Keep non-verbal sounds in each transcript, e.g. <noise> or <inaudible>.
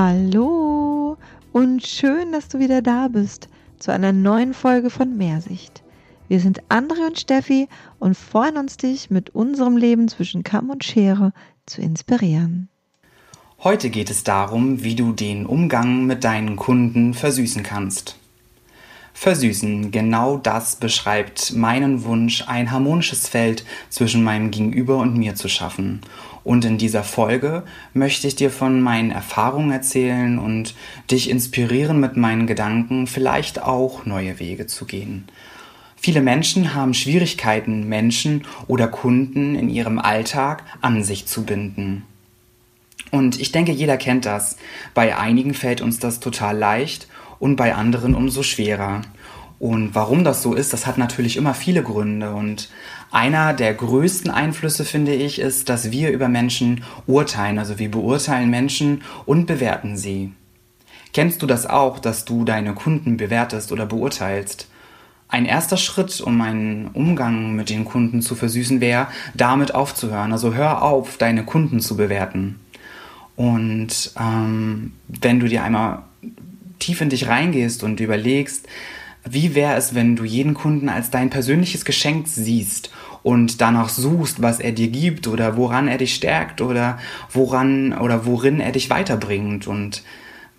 Hallo und schön, dass du wieder da bist zu einer neuen Folge von Mehrsicht. Wir sind Andre und Steffi und freuen uns, dich mit unserem Leben zwischen Kamm und Schere zu inspirieren. Heute geht es darum, wie du den Umgang mit deinen Kunden versüßen kannst. Versüßen, genau das beschreibt meinen Wunsch, ein harmonisches Feld zwischen meinem Gegenüber und mir zu schaffen. Und in dieser Folge möchte ich dir von meinen Erfahrungen erzählen und dich inspirieren, mit meinen Gedanken vielleicht auch neue Wege zu gehen. Viele Menschen haben Schwierigkeiten, Menschen oder Kunden in ihrem Alltag an sich zu binden. Und ich denke, jeder kennt das. Bei einigen fällt uns das total leicht und bei anderen umso schwerer. Und warum das so ist, das hat natürlich immer viele Gründe. Und einer der größten Einflüsse, finde ich, ist, dass wir über Menschen urteilen. Also wir beurteilen Menschen und bewerten sie. Kennst du das auch, dass du deine Kunden bewertest oder beurteilst? Ein erster Schritt, um einen Umgang mit den Kunden zu versüßen, wäre, damit aufzuhören. Also hör auf, deine Kunden zu bewerten. Und ähm, wenn du dir einmal tief in dich reingehst und überlegst, wie wäre es, wenn du jeden Kunden als dein persönliches Geschenk siehst und danach suchst, was er dir gibt oder woran er dich stärkt oder woran oder worin er dich weiterbringt und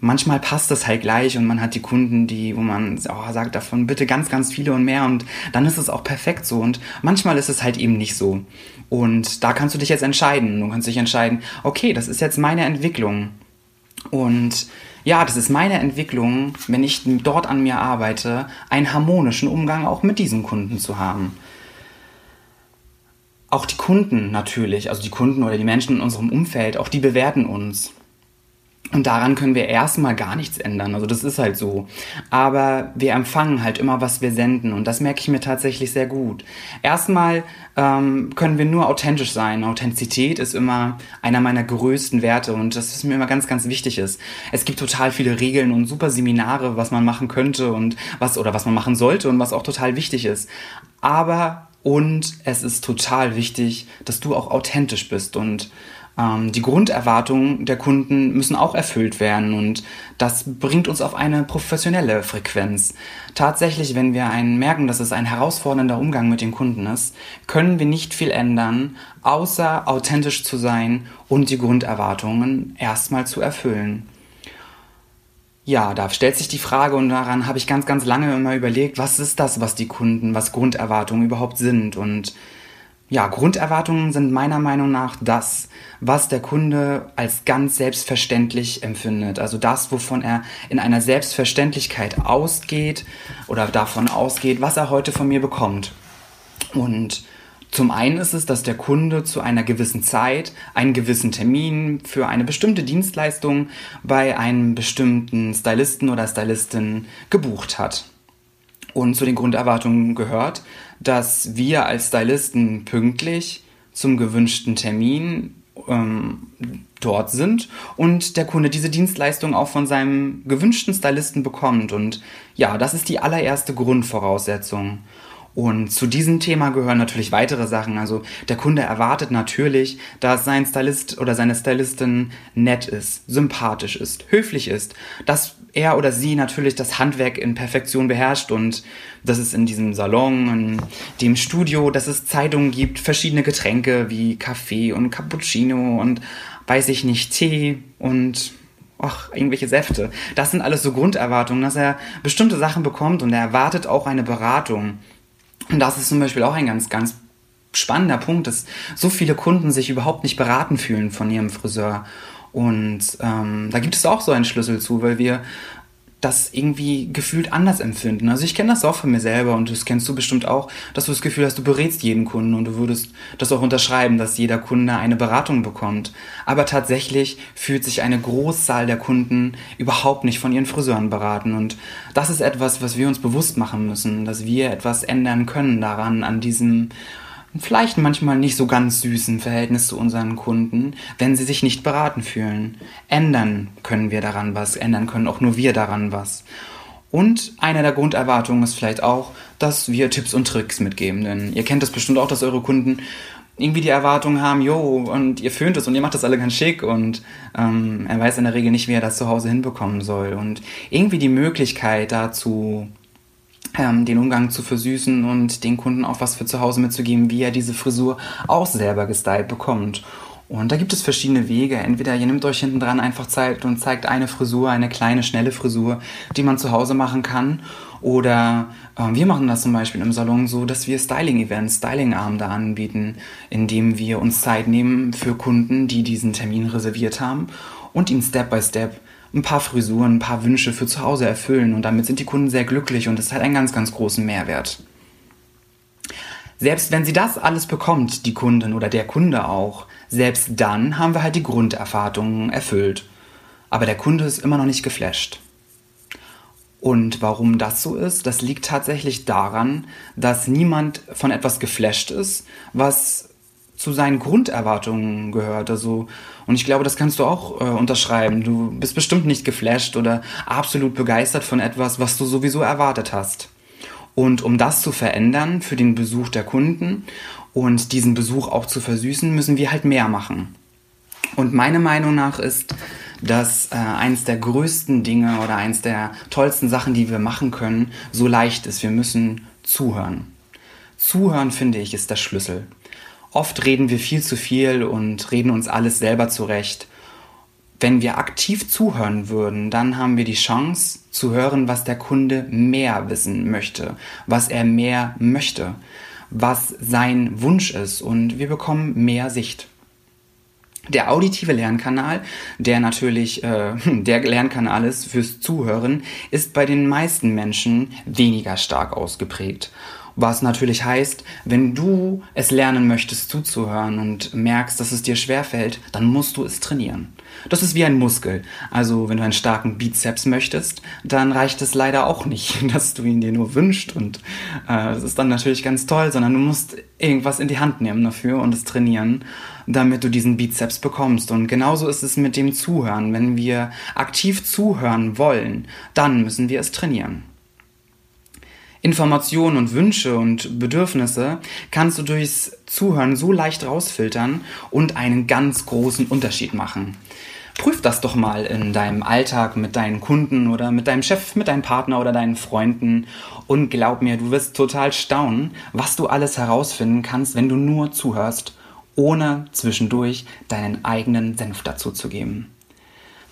manchmal passt das halt gleich und man hat die Kunden, die, wo man oh, sagt davon bitte ganz, ganz viele und mehr und dann ist es auch perfekt so und manchmal ist es halt eben nicht so. Und da kannst du dich jetzt entscheiden. Du kannst dich entscheiden, okay, das ist jetzt meine Entwicklung. Und ja, das ist meine Entwicklung, wenn ich dort an mir arbeite, einen harmonischen Umgang auch mit diesen Kunden zu haben. Auch die Kunden natürlich, also die Kunden oder die Menschen in unserem Umfeld, auch die bewerten uns. Und daran können wir erstmal gar nichts ändern. Also das ist halt so. Aber wir empfangen halt immer, was wir senden. Und das merke ich mir tatsächlich sehr gut. Erstmal ähm, können wir nur authentisch sein. Authentizität ist immer einer meiner größten Werte und das ist mir immer ganz, ganz wichtig ist. Es gibt total viele Regeln und super Seminare, was man machen könnte und was oder was man machen sollte und was auch total wichtig ist. Aber und es ist total wichtig, dass du auch authentisch bist und die Grunderwartungen der Kunden müssen auch erfüllt werden und das bringt uns auf eine professionelle Frequenz. Tatsächlich, wenn wir einen merken, dass es ein herausfordernder Umgang mit den Kunden ist, können wir nicht viel ändern, außer authentisch zu sein und die Grunderwartungen erstmal zu erfüllen. Ja, da stellt sich die Frage und daran habe ich ganz, ganz lange immer überlegt, was ist das, was die Kunden, was Grunderwartungen überhaupt sind und ja, Grunderwartungen sind meiner Meinung nach das, was der Kunde als ganz selbstverständlich empfindet. Also das, wovon er in einer Selbstverständlichkeit ausgeht oder davon ausgeht, was er heute von mir bekommt. Und zum einen ist es, dass der Kunde zu einer gewissen Zeit einen gewissen Termin für eine bestimmte Dienstleistung bei einem bestimmten Stylisten oder Stylistin gebucht hat. Und zu den Grunderwartungen gehört, dass wir als Stylisten pünktlich zum gewünschten Termin ähm, dort sind und der Kunde diese Dienstleistung auch von seinem gewünschten Stylisten bekommt. Und ja, das ist die allererste Grundvoraussetzung. Und zu diesem Thema gehören natürlich weitere Sachen. Also der Kunde erwartet natürlich, dass sein Stylist oder seine Stylistin nett ist, sympathisch ist, höflich ist, dass er oder sie natürlich das Handwerk in Perfektion beherrscht und dass es in diesem Salon, in dem Studio, dass es Zeitungen gibt, verschiedene Getränke wie Kaffee und Cappuccino und weiß ich nicht, Tee und ach, irgendwelche Säfte. Das sind alles so Grunderwartungen, dass er bestimmte Sachen bekommt und er erwartet auch eine Beratung. Und das ist zum Beispiel auch ein ganz, ganz spannender Punkt, dass so viele Kunden sich überhaupt nicht beraten fühlen von ihrem Friseur. Und ähm, da gibt es auch so einen Schlüssel zu, weil wir das irgendwie gefühlt anders empfinden. Also ich kenne das auch von mir selber und das kennst du bestimmt auch, dass du das Gefühl hast, du berätst jeden Kunden und du würdest das auch unterschreiben, dass jeder Kunde eine Beratung bekommt. Aber tatsächlich fühlt sich eine Großzahl der Kunden überhaupt nicht von ihren Friseuren beraten und das ist etwas, was wir uns bewusst machen müssen, dass wir etwas ändern können daran, an diesem vielleicht manchmal nicht so ganz süßen Verhältnis zu unseren Kunden, wenn sie sich nicht beraten fühlen. Ändern können wir daran was, ändern können auch nur wir daran was. Und eine der Grunderwartungen ist vielleicht auch, dass wir Tipps und Tricks mitgeben, denn ihr kennt das bestimmt auch, dass eure Kunden irgendwie die Erwartung haben, jo, und ihr föhnt es und ihr macht das alle ganz schick und ähm, er weiß in der Regel nicht, wie er das zu Hause hinbekommen soll. Und irgendwie die Möglichkeit dazu, ähm, den Umgang zu versüßen und den Kunden auch was für zu Hause mitzugeben, wie er diese Frisur auch selber gestylt bekommt. Und da gibt es verschiedene Wege. Entweder ihr nehmt euch hinten dran einfach Zeit und zeigt eine Frisur, eine kleine, schnelle Frisur, die man zu Hause machen kann. Oder äh, wir machen das zum Beispiel im Salon so, dass wir Styling-Events, Styling-Abende anbieten, indem wir uns Zeit nehmen für Kunden, die diesen Termin reserviert haben und ihnen Step by Step ein paar Frisuren, ein paar Wünsche für zu Hause erfüllen. Und damit sind die Kunden sehr glücklich und es hat einen ganz, ganz großen Mehrwert. Selbst wenn sie das alles bekommt, die Kundin oder der Kunde auch, selbst dann haben wir halt die Grunderwartungen erfüllt. Aber der Kunde ist immer noch nicht geflasht. Und warum das so ist, das liegt tatsächlich daran, dass niemand von etwas geflasht ist, was zu seinen Grunderwartungen gehört. Also, und ich glaube, das kannst du auch äh, unterschreiben. Du bist bestimmt nicht geflasht oder absolut begeistert von etwas, was du sowieso erwartet hast. Und um das zu verändern für den Besuch der Kunden und diesen Besuch auch zu versüßen, müssen wir halt mehr machen. Und meine Meinung nach ist, dass äh, eins der größten Dinge oder eins der tollsten Sachen, die wir machen können, so leicht ist. Wir müssen zuhören. Zuhören, finde ich, ist der Schlüssel. Oft reden wir viel zu viel und reden uns alles selber zurecht wenn wir aktiv zuhören würden, dann haben wir die Chance zu hören, was der Kunde mehr wissen möchte, was er mehr möchte, was sein Wunsch ist und wir bekommen mehr Sicht. Der auditive Lernkanal, der natürlich äh, <laughs> der Lernkanal ist fürs Zuhören, ist bei den meisten Menschen weniger stark ausgeprägt. Was natürlich heißt, wenn du es lernen möchtest zuzuhören und merkst, dass es dir schwerfällt, dann musst du es trainieren. Das ist wie ein Muskel. Also wenn du einen starken Bizeps möchtest, dann reicht es leider auch nicht, <laughs> dass du ihn dir nur wünschst und äh, das ist dann natürlich ganz toll, sondern du musst irgendwas in die Hand nehmen dafür und es trainieren, damit du diesen Bizeps bekommst. Und genauso ist es mit dem Zuhören. Wenn wir aktiv zuhören wollen, dann müssen wir es trainieren. Informationen und Wünsche und Bedürfnisse kannst du durchs Zuhören so leicht rausfiltern und einen ganz großen Unterschied machen. Prüf das doch mal in deinem Alltag mit deinen Kunden oder mit deinem Chef, mit deinem Partner oder deinen Freunden und glaub mir, du wirst total staunen, was du alles herausfinden kannst, wenn du nur zuhörst, ohne zwischendurch deinen eigenen Senf dazu zu geben.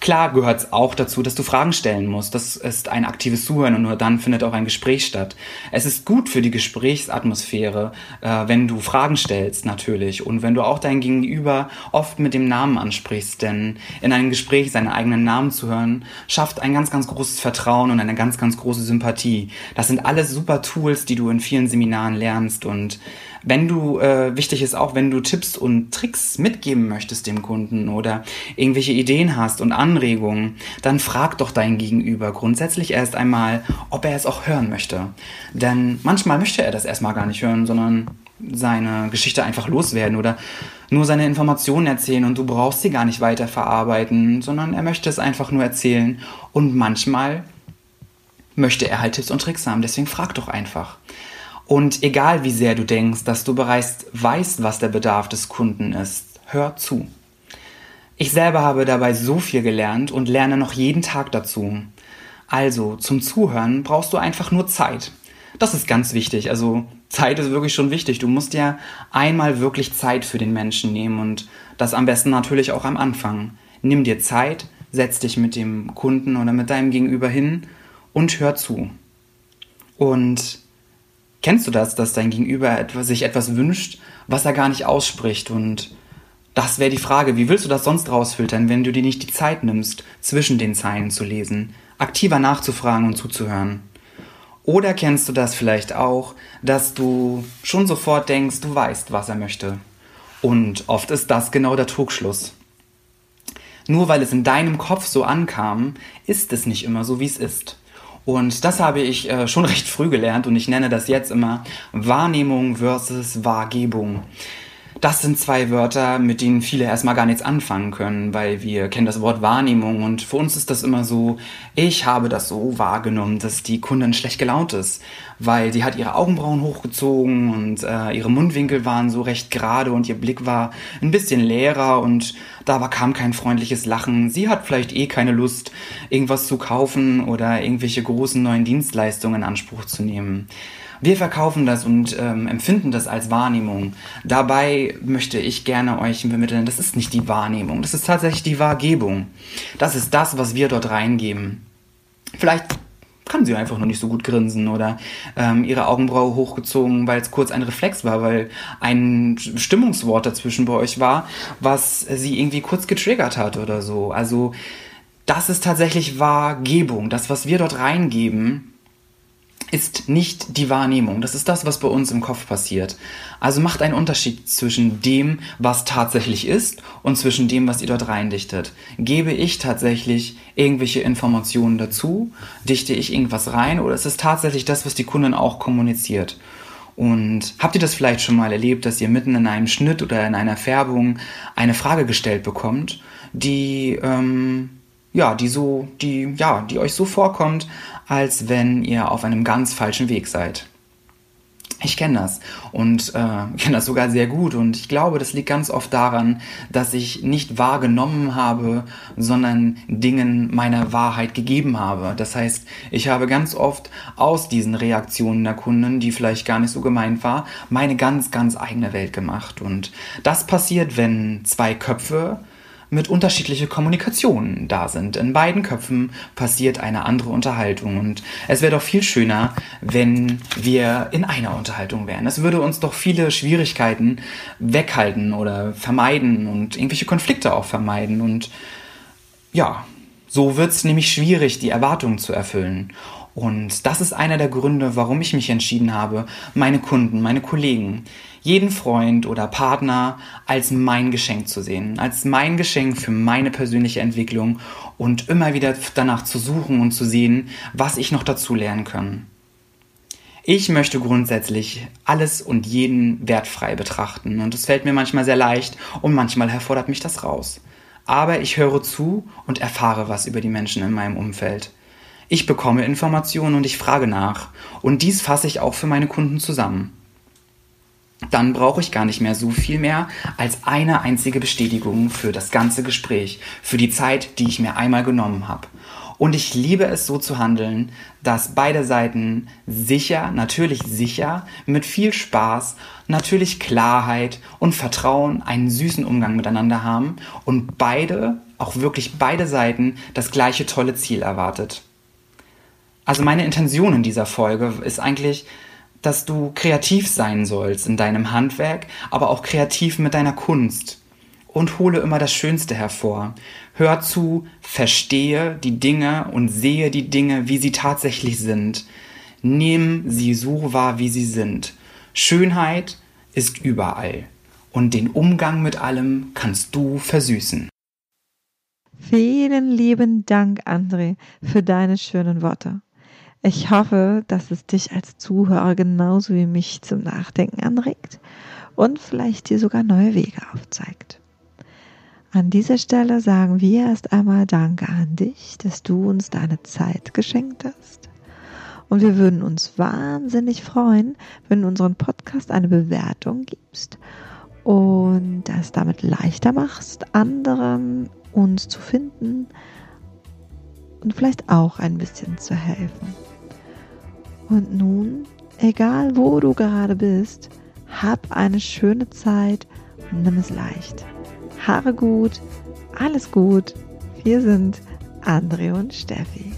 Klar gehört es auch dazu, dass du Fragen stellen musst. Das ist ein aktives Zuhören und nur dann findet auch ein Gespräch statt. Es ist gut für die Gesprächsatmosphäre, äh, wenn du Fragen stellst natürlich und wenn du auch dein Gegenüber oft mit dem Namen ansprichst, denn in einem Gespräch seinen eigenen Namen zu hören, schafft ein ganz, ganz großes Vertrauen und eine ganz, ganz große Sympathie. Das sind alles super Tools, die du in vielen Seminaren lernst und wenn du, äh, wichtig ist auch, wenn du Tipps und Tricks mitgeben möchtest dem Kunden oder irgendwelche Ideen hast und Anregungen, dann frag doch dein Gegenüber grundsätzlich erst einmal, ob er es auch hören möchte. Denn manchmal möchte er das erstmal gar nicht hören, sondern seine Geschichte einfach loswerden oder nur seine Informationen erzählen und du brauchst sie gar nicht weiter verarbeiten, sondern er möchte es einfach nur erzählen und manchmal möchte er halt Tipps und Tricks haben, deswegen frag doch einfach. Und egal wie sehr du denkst, dass du bereits weißt, was der Bedarf des Kunden ist, hör zu. Ich selber habe dabei so viel gelernt und lerne noch jeden Tag dazu. Also, zum Zuhören brauchst du einfach nur Zeit. Das ist ganz wichtig. Also, Zeit ist wirklich schon wichtig. Du musst ja einmal wirklich Zeit für den Menschen nehmen und das am besten natürlich auch am Anfang. Nimm dir Zeit, setz dich mit dem Kunden oder mit deinem Gegenüber hin und hör zu. Und Kennst du das, dass dein Gegenüber etwas, sich etwas wünscht, was er gar nicht ausspricht? Und das wäre die Frage, wie willst du das sonst rausfiltern, wenn du dir nicht die Zeit nimmst, zwischen den Zeilen zu lesen, aktiver nachzufragen und zuzuhören? Oder kennst du das vielleicht auch, dass du schon sofort denkst, du weißt, was er möchte? Und oft ist das genau der Trugschluss. Nur weil es in deinem Kopf so ankam, ist es nicht immer so, wie es ist. Und das habe ich äh, schon recht früh gelernt und ich nenne das jetzt immer Wahrnehmung versus Wahrgebung. Das sind zwei Wörter, mit denen viele erstmal gar nichts anfangen können, weil wir kennen das Wort Wahrnehmung und für uns ist das immer so, ich habe das so wahrgenommen, dass die Kundin schlecht gelaunt ist, weil sie hat ihre Augenbrauen hochgezogen und äh, ihre Mundwinkel waren so recht gerade und ihr Blick war ein bisschen leerer und da kam kein freundliches Lachen. Sie hat vielleicht eh keine Lust, irgendwas zu kaufen oder irgendwelche großen neuen Dienstleistungen in Anspruch zu nehmen. Wir verkaufen das und ähm, empfinden das als Wahrnehmung. Dabei möchte ich gerne euch vermitteln, das ist nicht die Wahrnehmung, das ist tatsächlich die Wahrgebung. Das ist das, was wir dort reingeben. Vielleicht kann sie einfach noch nicht so gut grinsen oder ähm, ihre Augenbraue hochgezogen, weil es kurz ein Reflex war, weil ein Stimmungswort dazwischen bei euch war, was sie irgendwie kurz getriggert hat oder so. Also das ist tatsächlich Wahrgebung. Das, was wir dort reingeben, ist nicht die Wahrnehmung. Das ist das, was bei uns im Kopf passiert. Also macht einen Unterschied zwischen dem, was tatsächlich ist und zwischen dem, was ihr dort reindichtet. Gebe ich tatsächlich irgendwelche Informationen dazu? Dichte ich irgendwas rein? Oder ist es tatsächlich das, was die Kundin auch kommuniziert? Und habt ihr das vielleicht schon mal erlebt, dass ihr mitten in einem Schnitt oder in einer Färbung eine Frage gestellt bekommt, die ähm, ja, die so, die, ja, die euch so vorkommt, als wenn ihr auf einem ganz falschen Weg seid. Ich kenne das und äh, <laughs> kenne das sogar sehr gut und ich glaube, das liegt ganz oft daran, dass ich nicht wahrgenommen habe, sondern Dingen meiner Wahrheit gegeben habe. Das heißt, ich habe ganz oft aus diesen Reaktionen der Kunden, die vielleicht gar nicht so gemeint war, meine ganz, ganz eigene Welt gemacht. Und das passiert, wenn zwei Köpfe mit unterschiedliche Kommunikationen da sind. In beiden Köpfen passiert eine andere Unterhaltung und es wäre doch viel schöner, wenn wir in einer Unterhaltung wären. Es würde uns doch viele Schwierigkeiten weghalten oder vermeiden und irgendwelche Konflikte auch vermeiden und ja, so wird es nämlich schwierig, die Erwartungen zu erfüllen. Und das ist einer der Gründe, warum ich mich entschieden habe, meine Kunden, meine Kollegen, jeden Freund oder Partner als mein Geschenk zu sehen, als mein Geschenk für meine persönliche Entwicklung und immer wieder danach zu suchen und zu sehen, was ich noch dazu lernen kann. Ich möchte grundsätzlich alles und jeden wertfrei betrachten und es fällt mir manchmal sehr leicht und manchmal herfordert mich das raus. Aber ich höre zu und erfahre was über die Menschen in meinem Umfeld. Ich bekomme Informationen und ich frage nach. Und dies fasse ich auch für meine Kunden zusammen. Dann brauche ich gar nicht mehr so viel mehr als eine einzige Bestätigung für das ganze Gespräch, für die Zeit, die ich mir einmal genommen habe. Und ich liebe es so zu handeln, dass beide Seiten sicher, natürlich sicher, mit viel Spaß, natürlich Klarheit und Vertrauen einen süßen Umgang miteinander haben und beide, auch wirklich beide Seiten, das gleiche tolle Ziel erwartet. Also meine Intention in dieser Folge ist eigentlich, dass du kreativ sein sollst in deinem Handwerk, aber auch kreativ mit deiner Kunst. Und hole immer das Schönste hervor. Hör zu, verstehe die Dinge und sehe die Dinge, wie sie tatsächlich sind. Nimm sie so wahr, wie sie sind. Schönheit ist überall. Und den Umgang mit allem kannst du versüßen. Vielen lieben Dank, André, für deine schönen Worte. Ich hoffe, dass es dich als Zuhörer genauso wie mich zum Nachdenken anregt und vielleicht dir sogar neue Wege aufzeigt. An dieser Stelle sagen wir erst einmal Danke an dich, dass du uns deine Zeit geschenkt hast. Und wir würden uns wahnsinnig freuen, wenn du unseren Podcast eine Bewertung gibst und das damit leichter machst, anderen uns zu finden und vielleicht auch ein bisschen zu helfen. Und nun, egal wo du gerade bist, hab eine schöne Zeit und nimm es leicht. Haare gut, alles gut. Wir sind Andre und Steffi.